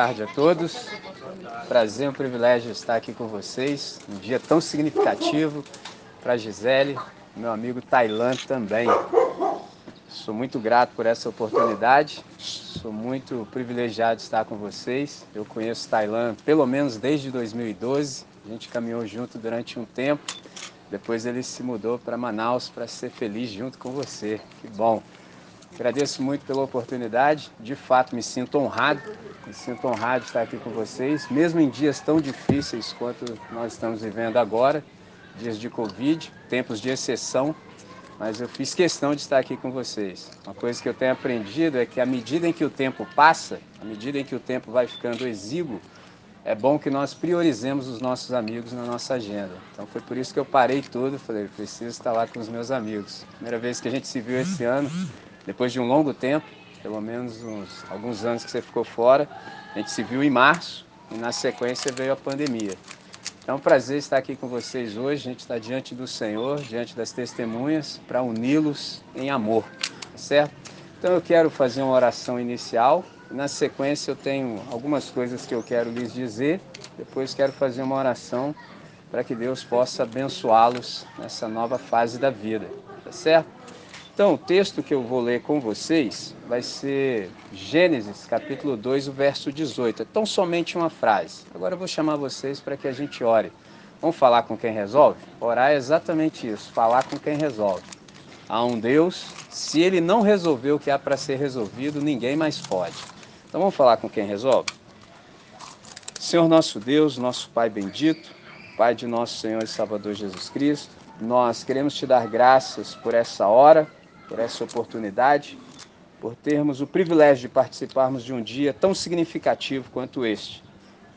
Tarde a todos. Prazer, um privilégio estar aqui com vocês. Um dia tão significativo para Gisele, meu amigo Tailan também. Sou muito grato por essa oportunidade. Sou muito privilegiado de estar com vocês. Eu conheço Tailan pelo menos desde 2012. A gente caminhou junto durante um tempo. Depois ele se mudou para Manaus para ser feliz junto com você. Que bom. Agradeço muito pela oportunidade. De fato, me sinto honrado. Me sinto honrado de estar aqui com vocês, mesmo em dias tão difíceis quanto nós estamos vivendo agora, dias de Covid, tempos de exceção, mas eu fiz questão de estar aqui com vocês. Uma coisa que eu tenho aprendido é que à medida em que o tempo passa, à medida em que o tempo vai ficando exíguo, é bom que nós priorizemos os nossos amigos na nossa agenda. Então foi por isso que eu parei tudo, falei, preciso estar lá com os meus amigos. Primeira vez que a gente se viu esse ano, depois de um longo tempo, pelo menos uns, alguns anos que você ficou fora, a gente se viu em março e na sequência veio a pandemia. É um prazer estar aqui com vocês hoje, a gente está diante do Senhor, diante das testemunhas, para uni-los em amor, tá certo? Então eu quero fazer uma oração inicial, na sequência eu tenho algumas coisas que eu quero lhes dizer, depois quero fazer uma oração para que Deus possa abençoá-los nessa nova fase da vida, tá certo? Então, o texto que eu vou ler com vocês vai ser Gênesis, capítulo 2, o verso 18. É tão somente uma frase. Agora eu vou chamar vocês para que a gente ore. Vamos falar com quem resolve? Orar é exatamente isso, falar com quem resolve. Há um Deus, se ele não resolveu o que há para ser resolvido, ninguém mais pode. Então vamos falar com quem resolve? Senhor nosso Deus, nosso Pai bendito, Pai de nosso Senhor e Salvador Jesus Cristo, nós queremos te dar graças por essa hora, por essa oportunidade, por termos o privilégio de participarmos de um dia tão significativo quanto este,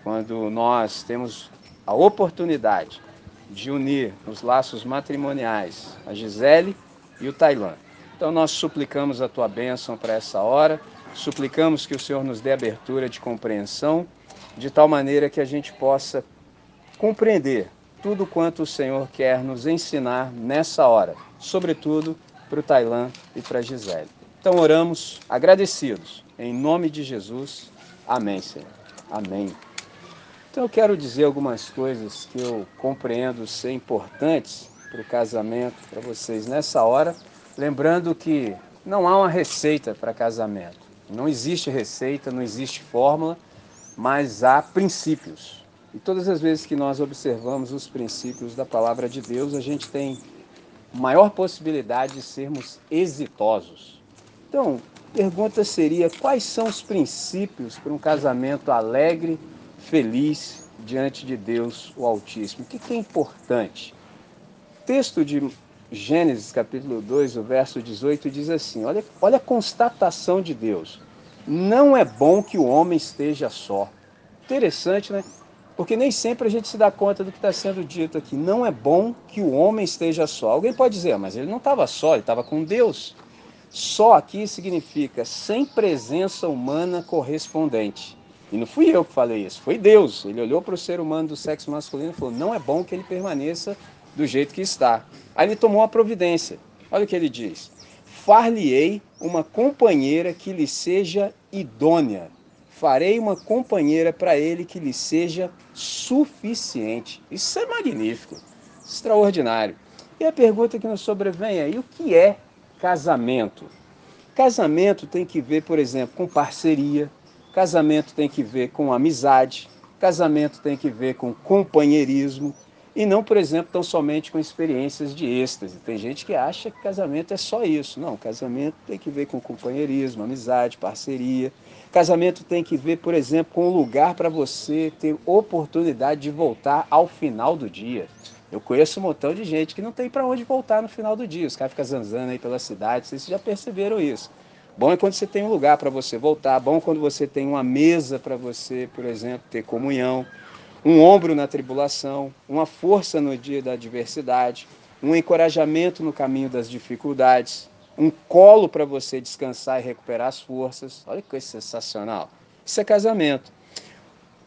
quando nós temos a oportunidade de unir os laços matrimoniais a Gisele e o Tailã. Então nós suplicamos a tua bênção para essa hora, suplicamos que o Senhor nos dê abertura de compreensão, de tal maneira que a gente possa compreender tudo quanto o Senhor quer nos ensinar nessa hora, sobretudo para o Tailã e para a Gisele. Então oramos agradecidos. Em nome de Jesus. Amém, Senhor. Amém. Então eu quero dizer algumas coisas que eu compreendo ser importantes para o casamento para vocês nessa hora, lembrando que não há uma receita para casamento. Não existe receita, não existe fórmula, mas há princípios. E todas as vezes que nós observamos os princípios da palavra de Deus, a gente tem maior possibilidade de sermos exitosos. Então, pergunta seria: quais são os princípios para um casamento alegre, feliz diante de Deus, o Altíssimo? O que é importante? texto de Gênesis, capítulo 2, o verso 18, diz assim: olha, olha a constatação de Deus. Não é bom que o homem esteja só. Interessante, né? Porque nem sempre a gente se dá conta do que está sendo dito aqui. Não é bom que o homem esteja só. Alguém pode dizer, ah, mas ele não estava só, ele estava com Deus. Só aqui significa sem presença humana correspondente. E não fui eu que falei isso, foi Deus. Ele olhou para o ser humano do sexo masculino e falou: não é bom que ele permaneça do jeito que está. Aí ele tomou a providência. Olha o que ele diz: Far-lhe-ei uma companheira que lhe seja idônea farei uma companheira para ele que lhe seja suficiente. Isso é magnífico, extraordinário. E a pergunta que nos sobrevém é: e o que é casamento? Casamento tem que ver, por exemplo, com parceria, casamento tem que ver com amizade, casamento tem que ver com companheirismo, e não, por exemplo, tão somente com experiências de êxtase. Tem gente que acha que casamento é só isso. Não, casamento tem que ver com companheirismo, amizade, parceria. Casamento tem que ver, por exemplo, com um lugar para você ter oportunidade de voltar ao final do dia. Eu conheço um montão de gente que não tem para onde voltar no final do dia. Os caras ficam zanzando aí pela cidade, vocês já perceberam isso. Bom é quando você tem um lugar para você voltar, bom quando você tem uma mesa para você, por exemplo, ter comunhão, um ombro na tribulação, uma força no dia da adversidade, um encorajamento no caminho das dificuldades, um colo para você descansar e recuperar as forças. Olha que coisa sensacional. Isso é casamento.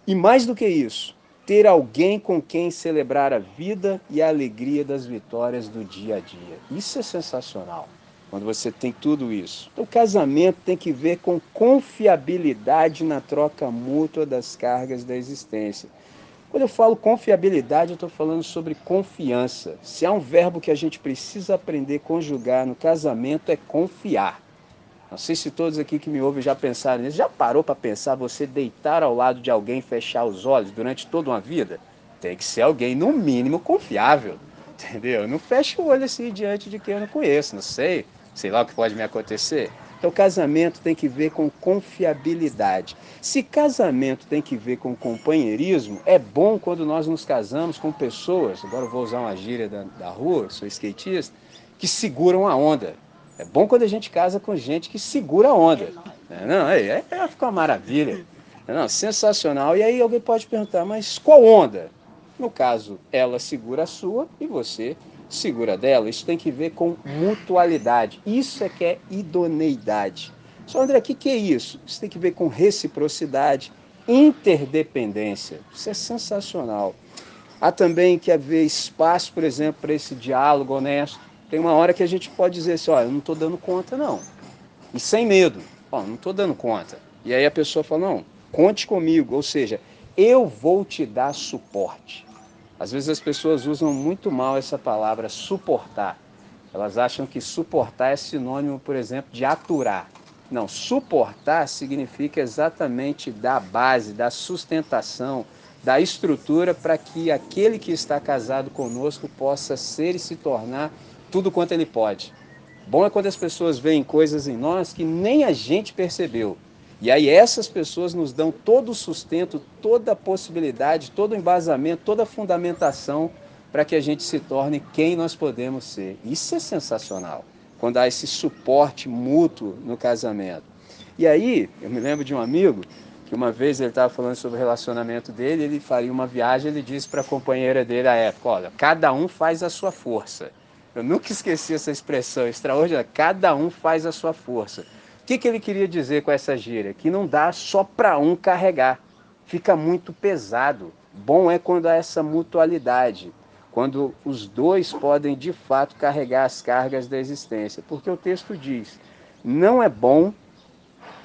E mais do que isso, ter alguém com quem celebrar a vida e a alegria das vitórias do dia a dia. Isso é sensacional quando você tem tudo isso. O casamento tem que ver com confiabilidade na troca mútua das cargas da existência. Quando eu falo confiabilidade, eu estou falando sobre confiança. Se há um verbo que a gente precisa aprender a conjugar no casamento, é confiar. Não sei se todos aqui que me ouvem já pensaram nisso. Já parou para pensar você deitar ao lado de alguém fechar os olhos durante toda uma vida? Tem que ser alguém, no mínimo, confiável. Entendeu? Não feche o olho assim diante de quem eu não conheço, não sei sei lá o que pode me acontecer. Então, casamento tem que ver com confiabilidade. Se casamento tem que ver com companheirismo, é bom quando nós nos casamos com pessoas, agora vou usar uma gíria da, da rua, sou skatista, que seguram a onda. É bom quando a gente casa com gente que segura a onda. Não, é, é, é fica uma maravilha. Não, sensacional. E aí alguém pode perguntar, mas qual onda? No caso, ela segura a sua e você segura dela, isso tem que ver com mutualidade. Isso é que é idoneidade. Só André, o que, que é isso? Isso tem que ver com reciprocidade, interdependência. Isso é sensacional. Há também que haver espaço, por exemplo, para esse diálogo honesto. Tem uma hora que a gente pode dizer assim, olha, eu não estou dando conta não. E sem medo, ó, não estou dando conta. E aí a pessoa fala, não, conte comigo, ou seja, eu vou te dar suporte. Às vezes as pessoas usam muito mal essa palavra suportar. Elas acham que suportar é sinônimo, por exemplo, de aturar. Não, suportar significa exatamente dar base, dar sustentação, dar estrutura para que aquele que está casado conosco possa ser e se tornar tudo quanto ele pode. Bom é quando as pessoas veem coisas em nós que nem a gente percebeu. E aí essas pessoas nos dão todo o sustento, toda a possibilidade, todo o embasamento, toda a fundamentação para que a gente se torne quem nós podemos ser. Isso é sensacional, quando há esse suporte mútuo no casamento. E aí, eu me lembro de um amigo que uma vez ele estava falando sobre o relacionamento dele, ele faria uma viagem, ele disse para a companheira dele à época, olha, cada um faz a sua força. Eu nunca esqueci essa expressão extraordinária, cada um faz a sua força que, que ele queria dizer com essa gíria? Que não dá só para um carregar, fica muito pesado. Bom é quando há essa mutualidade, quando os dois podem de fato carregar as cargas da existência. Porque o texto diz: não é bom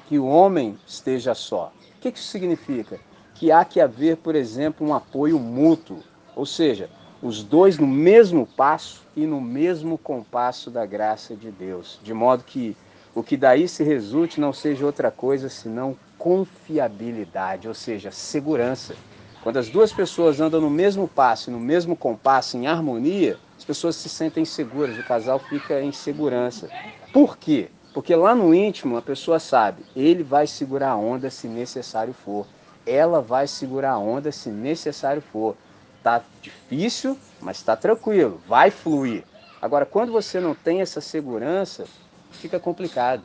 que o homem esteja só. O que, que isso significa? Que há que haver, por exemplo, um apoio mútuo, ou seja, os dois no mesmo passo e no mesmo compasso da graça de Deus, de modo que o que daí se resulte não seja outra coisa senão confiabilidade, ou seja, segurança. Quando as duas pessoas andam no mesmo passo, no mesmo compasso, em harmonia, as pessoas se sentem seguras, o casal fica em segurança. Por quê? Porque lá no íntimo a pessoa sabe, ele vai segurar a onda se necessário for. Ela vai segurar a onda se necessário for. Tá difícil, mas está tranquilo, vai fluir. Agora, quando você não tem essa segurança, fica complicado.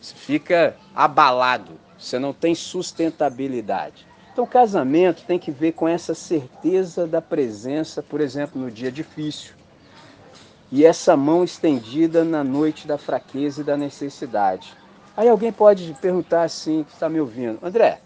Você fica abalado, você não tem sustentabilidade. Então, o casamento tem que ver com essa certeza da presença, por exemplo, no dia difícil. E essa mão estendida na noite da fraqueza e da necessidade. Aí alguém pode perguntar assim, que está me ouvindo, André,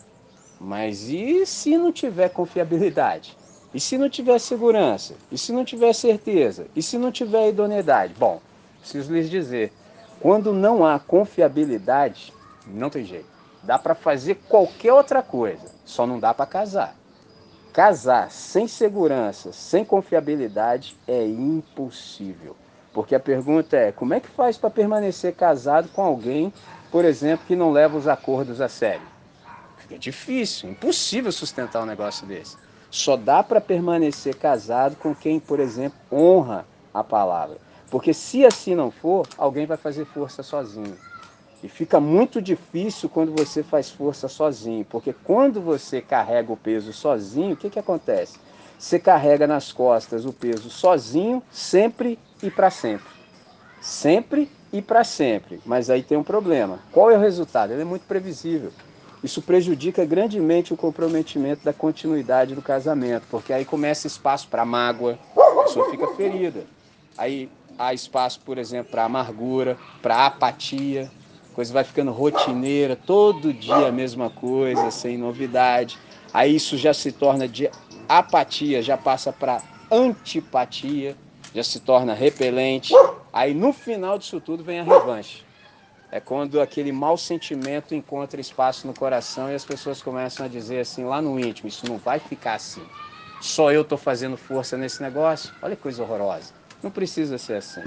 mas e se não tiver confiabilidade? E se não tiver segurança? E se não tiver certeza? E se não tiver idoneidade? Bom, preciso lhes dizer, quando não há confiabilidade, não tem jeito. Dá para fazer qualquer outra coisa, só não dá para casar. Casar sem segurança, sem confiabilidade é impossível. Porque a pergunta é: como é que faz para permanecer casado com alguém, por exemplo, que não leva os acordos a sério? Fica difícil, impossível sustentar um negócio desse. Só dá para permanecer casado com quem, por exemplo, honra a palavra. Porque se assim não for, alguém vai fazer força sozinho. E fica muito difícil quando você faz força sozinho, porque quando você carrega o peso sozinho, o que, que acontece? Você carrega nas costas o peso sozinho, sempre e para sempre. Sempre e para sempre. Mas aí tem um problema. Qual é o resultado? Ele é muito previsível. Isso prejudica grandemente o comprometimento da continuidade do casamento, porque aí começa espaço para mágoa, a pessoa fica ferida. Aí há espaço, por exemplo, para amargura, para apatia, coisa vai ficando rotineira, todo dia a mesma coisa, sem novidade. Aí isso já se torna de apatia, já passa para antipatia, já se torna repelente. Aí no final disso tudo vem a revanche. É quando aquele mau sentimento encontra espaço no coração e as pessoas começam a dizer assim, lá no íntimo, isso não vai ficar assim. Só eu estou fazendo força nesse negócio? Olha que coisa horrorosa. Não precisa ser assim.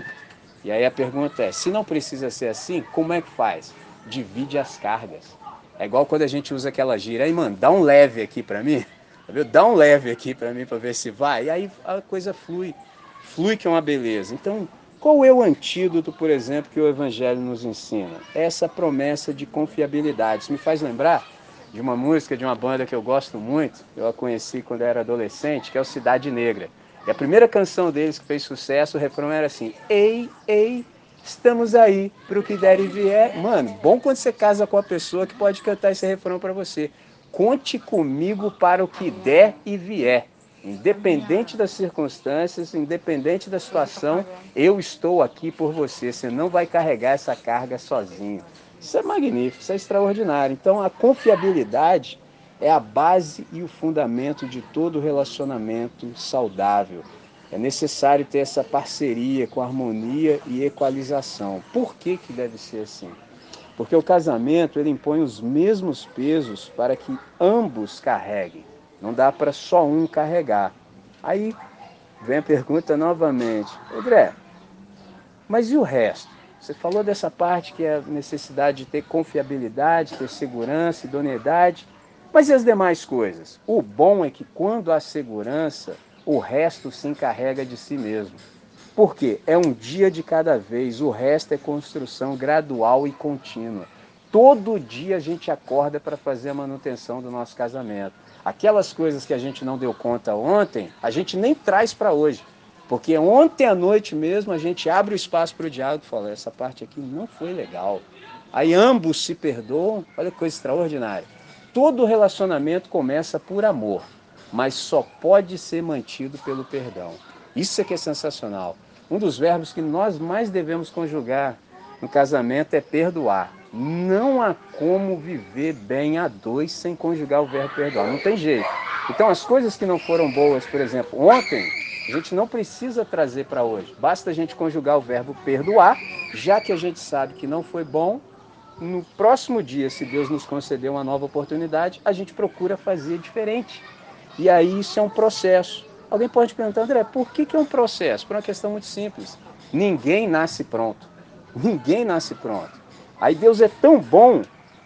E aí a pergunta é, se não precisa ser assim, como é que faz? Divide as cargas. É igual quando a gente usa aquela gira, aí mano, dá um leve aqui para mim, tá dá um leve aqui para mim para ver se vai, e aí a coisa flui, flui que é uma beleza. Então, qual é o antídoto, por exemplo, que o Evangelho nos ensina? Essa promessa de confiabilidade. Isso me faz lembrar de uma música de uma banda que eu gosto muito, eu a conheci quando eu era adolescente, que é o Cidade Negra. E a primeira canção deles que fez sucesso, o refrão era assim: Ei, ei, estamos aí para o que der e vier. Mano, bom quando você casa com a pessoa que pode cantar esse refrão para você. Conte comigo para o que der e vier. Independente das circunstâncias, independente da situação, eu estou aqui por você. Você não vai carregar essa carga sozinho. Isso é magnífico, isso é extraordinário. Então, a confiabilidade é a base e o fundamento de todo relacionamento saudável. É necessário ter essa parceria com harmonia e equalização. Por que, que deve ser assim? Porque o casamento ele impõe os mesmos pesos para que ambos carreguem. Não dá para só um carregar. Aí vem a pergunta novamente, André, mas e o resto? Você falou dessa parte que é a necessidade de ter confiabilidade, ter segurança, idoneidade, mas e as demais coisas? O bom é que quando há segurança, o resto se encarrega de si mesmo. Por quê? É um dia de cada vez, o resto é construção gradual e contínua. Todo dia a gente acorda para fazer a manutenção do nosso casamento. Aquelas coisas que a gente não deu conta ontem, a gente nem traz para hoje. Porque ontem à noite mesmo a gente abre o espaço para o diálogo e fala: essa parte aqui não foi legal. Aí ambos se perdoam, olha que coisa extraordinária. Todo relacionamento começa por amor, mas só pode ser mantido pelo perdão. Isso é que é sensacional. Um dos verbos que nós mais devemos conjugar no casamento é perdoar. Não há como viver bem a dois sem conjugar o verbo perdoar. Não tem jeito. Então, as coisas que não foram boas, por exemplo, ontem, a gente não precisa trazer para hoje. Basta a gente conjugar o verbo perdoar, já que a gente sabe que não foi bom. No próximo dia, se Deus nos conceder uma nova oportunidade, a gente procura fazer diferente. E aí isso é um processo. Alguém pode perguntar, André, por que, que é um processo? Por uma questão muito simples. Ninguém nasce pronto. Ninguém nasce pronto. Aí Deus é tão bom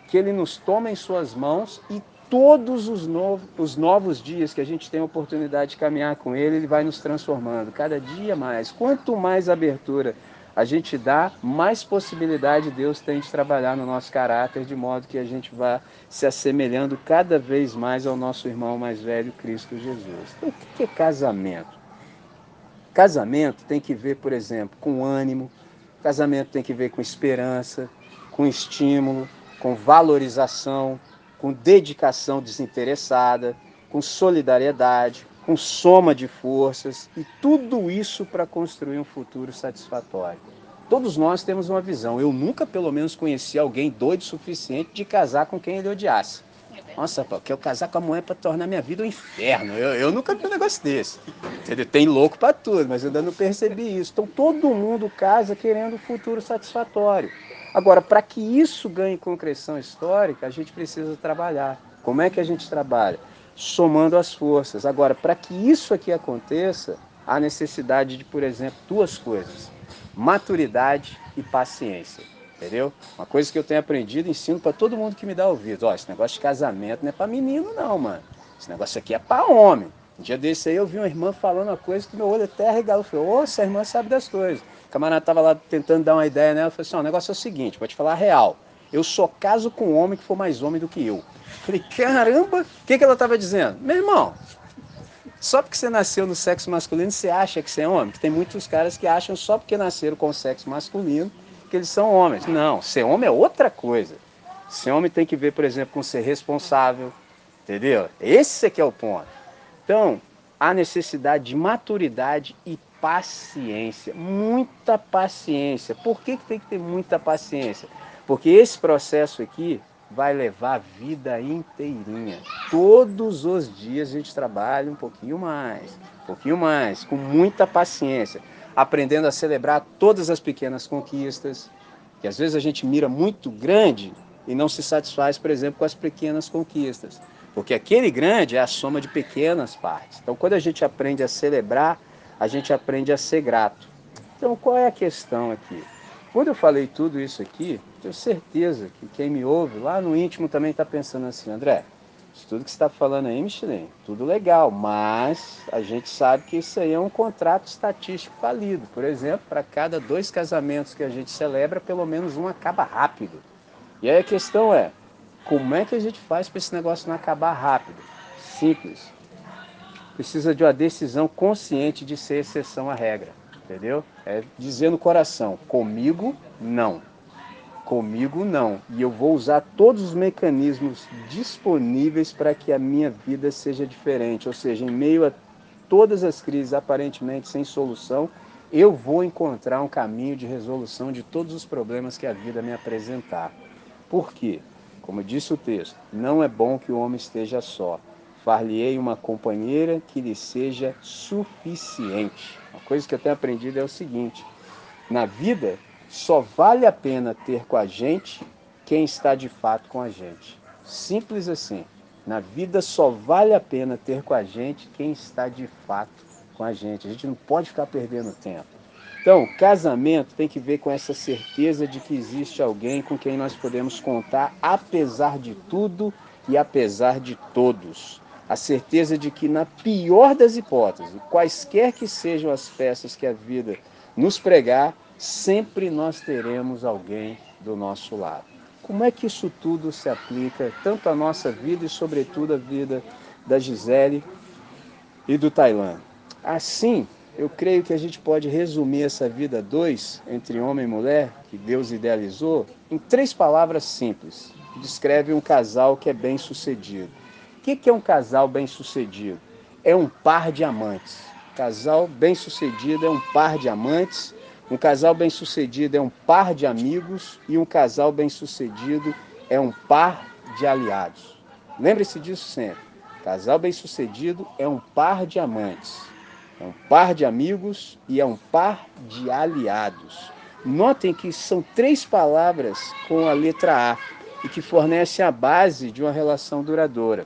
que ele nos toma em suas mãos e todos os novos, os novos dias que a gente tem a oportunidade de caminhar com ele, ele vai nos transformando cada dia mais. Quanto mais abertura a gente dá, mais possibilidade Deus tem de trabalhar no nosso caráter, de modo que a gente vá se assemelhando cada vez mais ao nosso irmão mais velho, Cristo Jesus. Então, o que é casamento? Casamento tem que ver, por exemplo, com ânimo, casamento tem que ver com esperança, com estímulo, com valorização, com dedicação desinteressada, com solidariedade, com soma de forças e tudo isso para construir um futuro satisfatório. Todos nós temos uma visão. Eu nunca, pelo menos, conheci alguém doido o suficiente de casar com quem ele odiasse. Nossa, eu quero casar com a mulher para tornar minha vida um inferno. Eu, eu nunca vi um negócio desse. Entendeu? Tem louco para tudo, mas eu ainda não percebi isso. Então todo mundo casa querendo um futuro satisfatório. Agora, para que isso ganhe concreção histórica, a gente precisa trabalhar. Como é que a gente trabalha? Somando as forças. Agora, para que isso aqui aconteça, há necessidade de, por exemplo, duas coisas: maturidade e paciência. Entendeu? Uma coisa que eu tenho aprendido, ensino para todo mundo que me dá ouvido. Ó, esse negócio de casamento não é para menino, não, mano. Esse negócio aqui é para homem. Um dia desse aí eu vi uma irmã falando uma coisa que meu olho até arregalou. Eu falei, ô, essa irmã sabe das coisas. O camarada estava lá tentando dar uma ideia nela. Eu falei assim: o negócio é o seguinte, vou te falar a real. Eu só caso com um homem que for mais homem do que eu. Falei, caramba, o que, que ela estava dizendo? Meu irmão, só porque você nasceu no sexo masculino, você acha que você é homem? Que tem muitos caras que acham só porque nasceram com o sexo masculino porque eles são homens. Não, ser homem é outra coisa. Ser homem tem que ver, por exemplo, com ser responsável, entendeu? Esse é que é o ponto. Então, há necessidade de maturidade e paciência, muita paciência. Por que, que tem que ter muita paciência? Porque esse processo aqui vai levar a vida inteirinha. Todos os dias a gente trabalha um pouquinho mais, um pouquinho mais, com muita paciência, aprendendo a celebrar todas as pequenas conquistas, que às vezes a gente mira muito grande e não se satisfaz, por exemplo, com as pequenas conquistas. Porque aquele grande é a soma de pequenas partes. Então, quando a gente aprende a celebrar, a gente aprende a ser grato. Então, qual é a questão aqui? Quando eu falei tudo isso aqui, tenho certeza que quem me ouve lá no íntimo também está pensando assim, André, isso tudo que você está falando aí, Michelin, tudo legal, mas a gente sabe que isso aí é um contrato estatístico falido. Por exemplo, para cada dois casamentos que a gente celebra, pelo menos um acaba rápido. E aí a questão é, como é que a gente faz para esse negócio não acabar rápido? Simples. Precisa de uma decisão consciente de ser exceção à regra entendeu? É dizer no coração: comigo não. Comigo não. E eu vou usar todos os mecanismos disponíveis para que a minha vida seja diferente. Ou seja, em meio a todas as crises aparentemente sem solução, eu vou encontrar um caminho de resolução de todos os problemas que a vida me apresentar. Por quê? Como disse o texto, não é bom que o homem esteja só. Far-lhe-ei uma companheira que lhe seja suficiente. Uma coisa que eu tenho aprendido é o seguinte: na vida só vale a pena ter com a gente quem está de fato com a gente. Simples assim. Na vida só vale a pena ter com a gente quem está de fato com a gente. A gente não pode ficar perdendo tempo. Então, casamento tem que ver com essa certeza de que existe alguém com quem nós podemos contar, apesar de tudo e apesar de todos a certeza de que, na pior das hipóteses, quaisquer que sejam as peças que a vida nos pregar, sempre nós teremos alguém do nosso lado. Como é que isso tudo se aplica tanto à nossa vida e, sobretudo, à vida da Gisele e do Tailã? Assim, eu creio que a gente pode resumir essa vida dois, entre homem e mulher, que Deus idealizou, em três palavras simples, que descrevem um casal que é bem sucedido que, que é um casal bem-sucedido? É um par de amantes. Casal bem-sucedido é um par de amantes. Um casal bem-sucedido é um par de amigos. E um casal bem-sucedido é um par de aliados. Lembre-se disso sempre. Casal bem-sucedido é um par de amantes, é um par de amigos e é um par de aliados. Notem que são três palavras com a letra A e que fornecem a base de uma relação duradoura.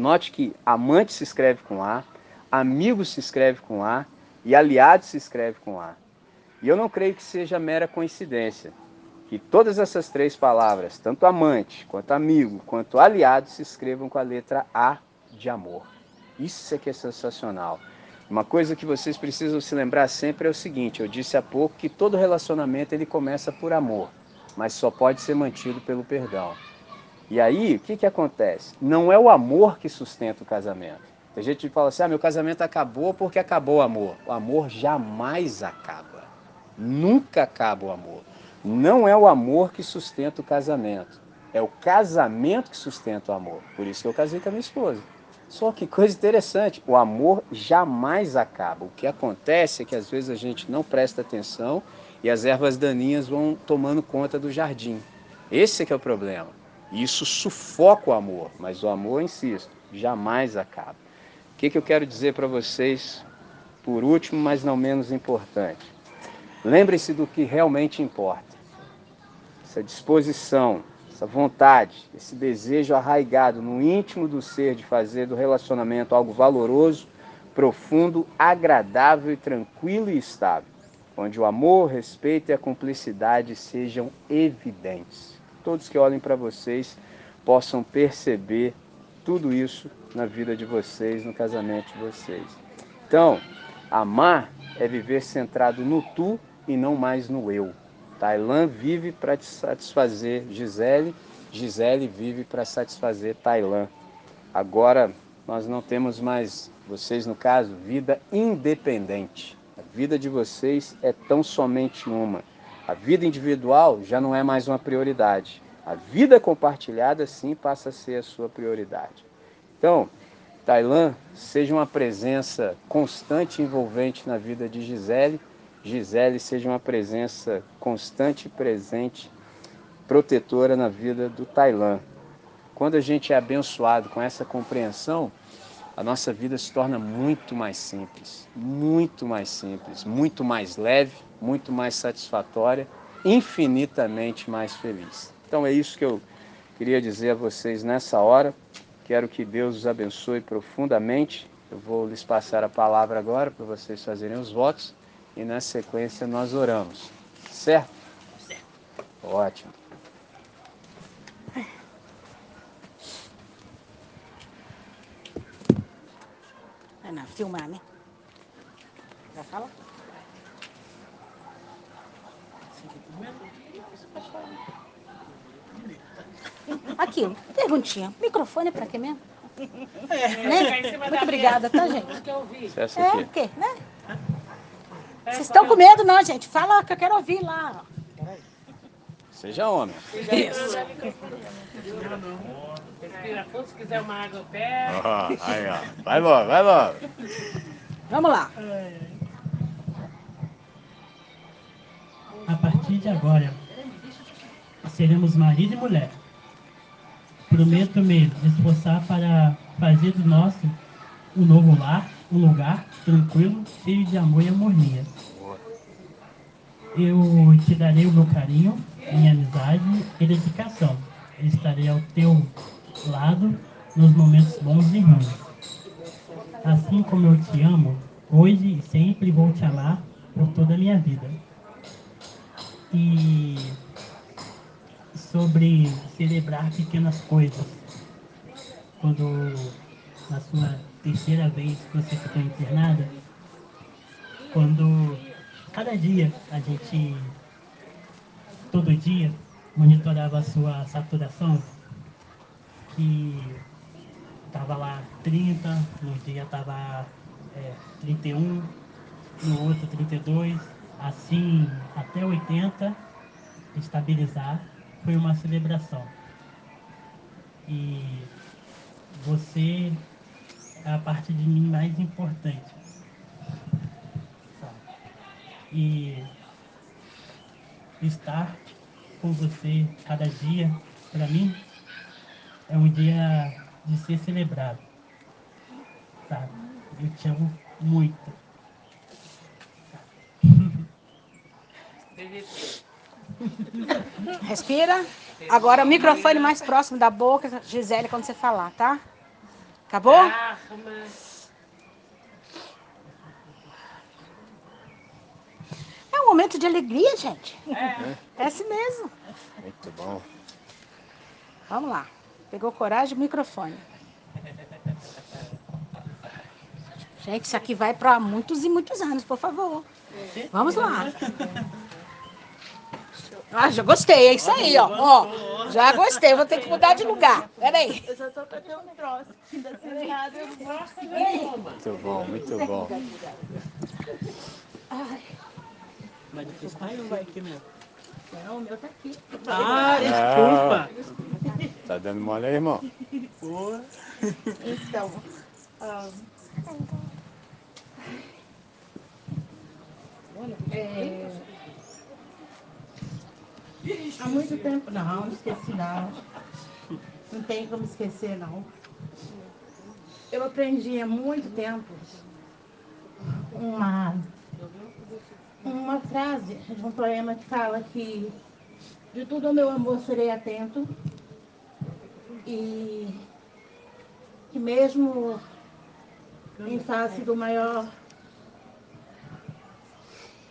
Note que amante se escreve com A, amigo se escreve com A e aliado se escreve com A. E eu não creio que seja mera coincidência que todas essas três palavras, tanto amante, quanto amigo, quanto aliado, se escrevam com a letra A de amor. Isso é que é sensacional. Uma coisa que vocês precisam se lembrar sempre é o seguinte: eu disse há pouco que todo relacionamento ele começa por amor, mas só pode ser mantido pelo perdão. E aí, o que, que acontece? Não é o amor que sustenta o casamento. Tem gente que fala assim: ah, meu casamento acabou porque acabou o amor. O amor jamais acaba. Nunca acaba o amor. Não é o amor que sustenta o casamento. É o casamento que sustenta o amor. Por isso que eu casei com a minha esposa. Só que coisa interessante, o amor jamais acaba. O que acontece é que às vezes a gente não presta atenção e as ervas daninhas vão tomando conta do jardim. Esse é que é o problema. Isso sufoca o amor, mas o amor, insisto, jamais acaba. O que, que eu quero dizer para vocês, por último, mas não menos importante? Lembre-se do que realmente importa. Essa disposição, essa vontade, esse desejo arraigado no íntimo do ser de fazer do relacionamento algo valoroso, profundo, agradável e tranquilo e estável, onde o amor, o respeito e a cumplicidade sejam evidentes todos que olhem para vocês possam perceber tudo isso na vida de vocês, no casamento de vocês. Então, amar é viver centrado no tu e não mais no eu. Tailã vive para satisfazer Gisele, Gisele vive para satisfazer Tailã. Agora nós não temos mais, vocês no caso, vida independente. A vida de vocês é tão somente uma. A vida individual já não é mais uma prioridade. A vida compartilhada sim passa a ser a sua prioridade. Então, Tailã seja uma presença constante e envolvente na vida de Gisele. Gisele seja uma presença constante e presente, protetora na vida do Tailã. Quando a gente é abençoado com essa compreensão, a nossa vida se torna muito mais simples, muito mais simples, muito mais leve, muito mais satisfatória, infinitamente mais feliz. Então é isso que eu queria dizer a vocês nessa hora. Quero que Deus os abençoe profundamente. Eu vou lhes passar a palavra agora para vocês fazerem os votos e na sequência nós oramos. Certo? Certo. Ótimo. Ana, filmar, né? Já fala? Aqui, perguntinha. Microfone é pra quê mesmo? É, né? Muito obrigada, tá, gente? É, o quê, né? Vocês estão com medo, não, gente? Fala que eu quero ouvir lá. Seja homem. Respira fundo, se quiser uma água, pega. Ó, aí, ó. Vai logo, vai logo. Vamos lá. A partir de agora, seremos marido e mulher. Prometo me esforçar para fazer do nosso um novo lar, um lugar tranquilo, cheio de amor e harmonia. Eu te darei o meu carinho, minha amizade e dedicação. Estarei ao teu lado nos momentos bons e ruins. Assim como eu te amo, hoje e sempre vou te amar por toda a minha vida. E sobre celebrar pequenas coisas. Quando na sua terceira vez que você ficou internada, quando cada dia a gente, todo dia, monitorava a sua saturação, que estava lá 30, no dia estava é, 31, no outro 32, assim até 80, estabilizar, foi uma celebração. E você é a parte de mim mais importante. E estar com você cada dia, para mim, é um dia de ser celebrado. Sabe? Eu te amo muito. Respira. Agora o microfone mais próximo da boca, Gisele, quando você falar, tá? Acabou? Ah, mas É um momento de alegria, gente. É assim mesmo. Muito bom. Vamos lá. Pegou coragem, microfone. Gente, isso aqui vai para muitos e muitos anos, por favor. Vamos lá. Ah, já gostei, é isso aí, ó. ó já gostei, vou ter que mudar de lugar. Peraí. Eu já tô com até um vou. Muito bom, muito bom. Mas depois vai ou vai aqui mesmo? Não, o meu tá aqui. Ah, desculpa. Tá dando mole aí, irmão? Boa. Então, ah, é, há muito tempo não, não esqueci não. Não tem como esquecer não. Eu aprendi há muito tempo uma, uma frase de um poema que fala que de tudo ao meu amor serei atento e que mesmo em face do maior.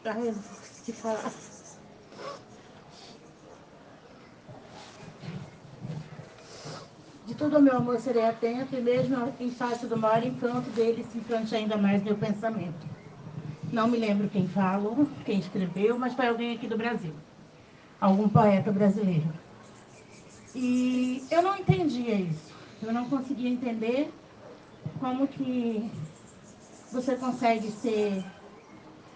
De. De tudo ao meu amor serei atento, e mesmo em face do maior encanto dele, se encante ainda mais meu pensamento. Não me lembro quem falou, quem escreveu, mas foi alguém aqui do Brasil. Algum poeta brasileiro. E eu não entendia isso. Eu não conseguia entender como que você consegue ser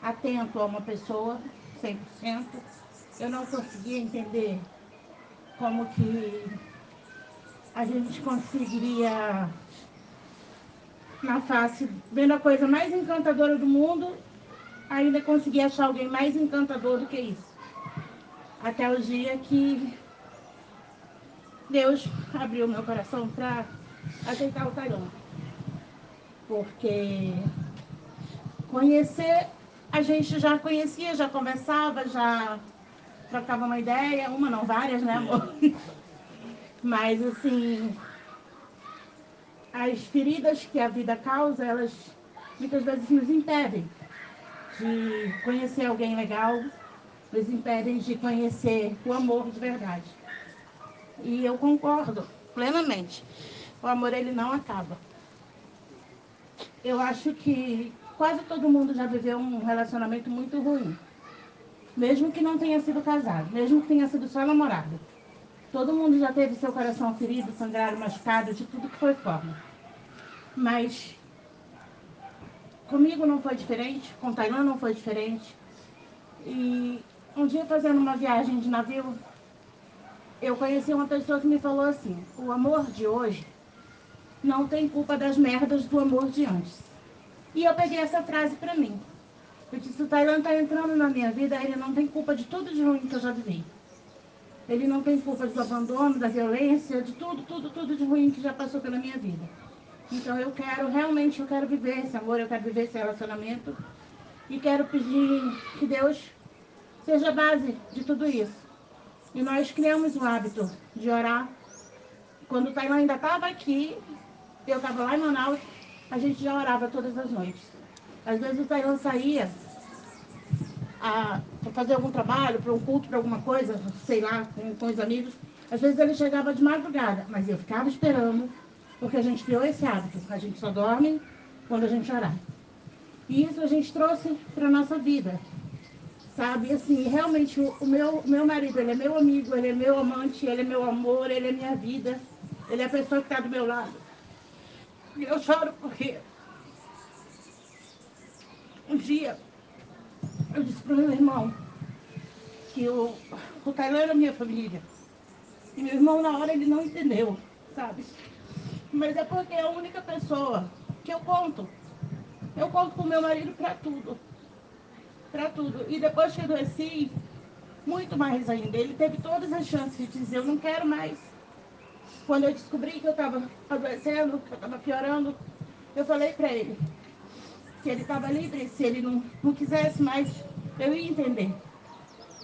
atento a uma pessoa 100% eu não conseguia entender como que a gente conseguiria, na face, vendo a coisa mais encantadora do mundo, ainda conseguir achar alguém mais encantador do que isso. Até o dia que Deus abriu meu coração para aceitar o Tailão. Porque conhecer, a gente já conhecia, já conversava, já trocava uma ideia, uma não, várias, né, amor? Mas, assim, as feridas que a vida causa, elas muitas vezes nos impedem de conhecer alguém legal, nos impedem de conhecer o amor de verdade. E eu concordo plenamente. O amor, ele não acaba. Eu acho que quase todo mundo já viveu um relacionamento muito ruim. Mesmo que não tenha sido casado, mesmo que tenha sido só namorado. Todo mundo já teve seu coração ferido, sangrado, machucado, de tudo que foi forma. Mas comigo não foi diferente, com Tailã não foi diferente. E um dia fazendo uma viagem de navio, eu conheci uma pessoa que me falou assim, o amor de hoje não tem culpa das merdas do amor de antes. E eu peguei essa frase para mim. Eu disse, o Tailan está entrando na minha vida, ele não tem culpa de tudo de ruim que eu já vivi. Ele não tem culpa do abandono, da violência, de tudo, tudo, tudo de ruim que já passou pela minha vida. Então eu quero, realmente, eu quero viver esse amor, eu quero viver esse relacionamento. E quero pedir que Deus seja a base de tudo isso. E nós criamos o hábito de orar. Quando o Tailan ainda estava aqui, eu estava lá em Manaus, a gente já orava todas as noites. Às vezes o Tailan saía para fazer algum trabalho, para um culto, para alguma coisa, sei lá, com, com os amigos. Às vezes ele chegava de madrugada, mas eu ficava esperando, porque a gente criou esse hábito. A gente só dorme quando a gente orar. E isso a gente trouxe para a nossa vida. Sabe, assim, realmente o, meu, meu marido, ele é meu amigo, ele é meu amante, ele é meu amor, ele é minha vida. Ele é a pessoa que está do meu lado. E eu choro porque um dia eu disse para o meu irmão que o, o Tailã era minha família. E meu irmão, na hora, ele não entendeu, sabe? Mas é porque é a única pessoa que eu conto. Eu conto com meu marido para tudo. Para tudo. E depois que adoeci, muito mais ainda. Ele teve todas as chances de dizer, eu não quero mais. Quando eu descobri que eu estava adoecendo, que eu estava piorando, eu falei para ele, se ele estava livre, se ele não, não quisesse mais, eu ia entender.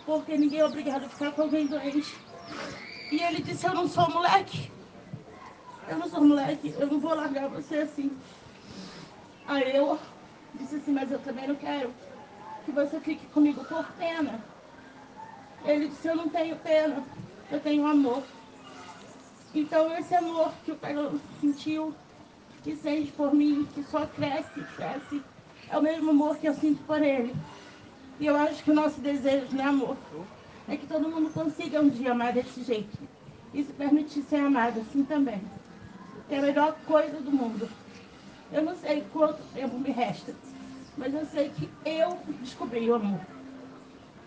Porque ninguém é obrigado a ficar com alguém doente. E ele disse, eu não sou moleque. Eu não sou moleque, eu não vou largar você assim. Aí eu disse assim, mas eu também não quero que você fique comigo por pena. Ele disse, eu não tenho pena, eu tenho amor. Então esse amor que o pai sentiu que sente por mim, que só cresce, cresce. É o mesmo amor que eu sinto por ele. E eu acho que o nosso desejo, né, amor? É que todo mundo consiga um dia amar desse jeito. E se permitir ser amado assim também. É a melhor coisa do mundo. Eu não sei quanto tempo me resta, mas eu sei que eu descobri o amor.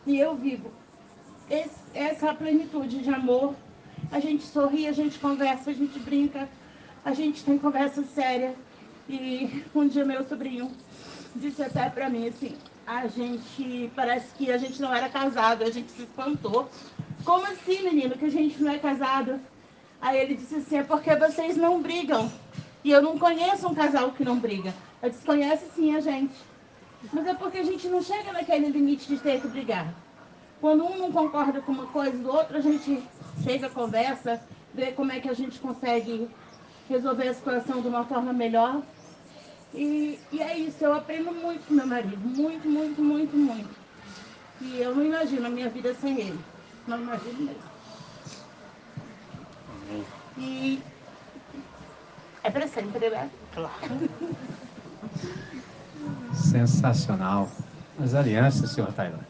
E eu vivo. Esse, essa plenitude de amor. A gente sorri, a gente conversa, a gente brinca, a gente tem conversa séria. E um dia meu sobrinho disse até pra mim assim, a gente, parece que a gente não era casado, a gente se espantou. Como assim, menino, que a gente não é casado? Aí ele disse assim, é porque vocês não brigam. E eu não conheço um casal que não briga. Eu desconheço sim a gente. Mas é porque a gente não chega naquele limite de ter que brigar. Quando um não concorda com uma coisa do outro, a gente chega, conversa, vê como é que a gente consegue resolver a situação de uma forma melhor. E, e é isso, eu aprendo muito com meu marido, muito, muito, muito, muito. E eu não imagino a minha vida sem ele. Não imagino mesmo. E é para sempre, né? Claro. Sensacional. As alianças, senhor Tailândia.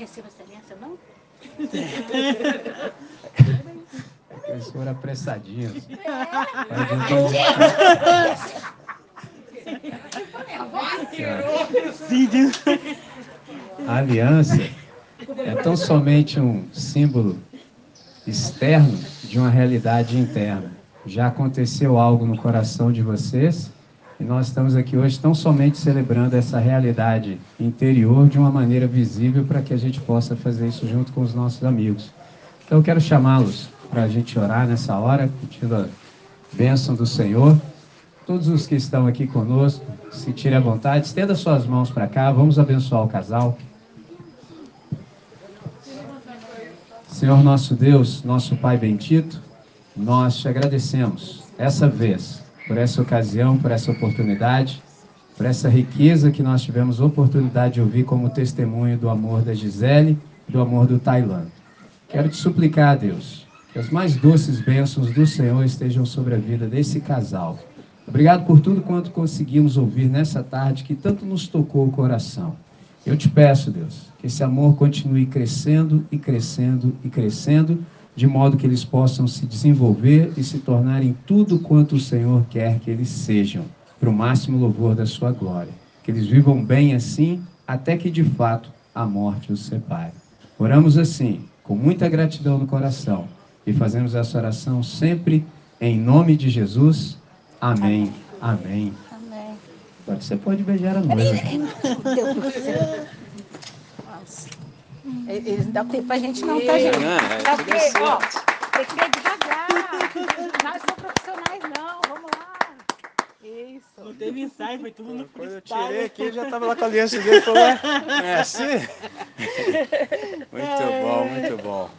Tem recibo excelência, não? Eles foram apressadinhos. A aliança é tão somente um símbolo externo de uma realidade interna. Já aconteceu algo no coração de vocês e nós estamos aqui hoje tão somente celebrando essa realidade interior de uma maneira visível para que a gente possa fazer isso junto com os nossos amigos. Então eu quero chamá-los para a gente orar nessa hora, pedindo a bênção do Senhor. Todos os que estão aqui conosco, se tirem à vontade, estenda suas mãos para cá, vamos abençoar o casal. Senhor nosso Deus, nosso Pai bendito, nós te agradecemos essa vez, por essa ocasião, por essa oportunidade, por essa riqueza que nós tivemos oportunidade de ouvir como testemunho do amor da Gisele e do amor do Tailã. Quero te suplicar, Deus, que as mais doces bênçãos do Senhor estejam sobre a vida desse casal. Obrigado por tudo quanto conseguimos ouvir nessa tarde que tanto nos tocou o coração. Eu te peço, Deus, que esse amor continue crescendo e crescendo e crescendo, de modo que eles possam se desenvolver e se tornarem tudo quanto o Senhor quer que eles sejam, para o máximo louvor da sua glória. Que eles vivam bem assim, até que de fato a morte os separe. Oramos assim, com muita gratidão no coração, e fazemos essa oração sempre em nome de Jesus. Amém. Amém. Amém. Agora você pode beijar a noiva. Meu Deus do céu. Nossa. Eles não dão tempo pra gente não, tá, gente? Não, é porque, ó, tem que ver devagar. Nós somos profissionais, não. Vamos lá. Isso. Não teve ensaio, foi tudo no Quando eu tirei aqui, já estava lá com a aliança dele. Falou, "Ué, é assim? Muito bom, muito bom.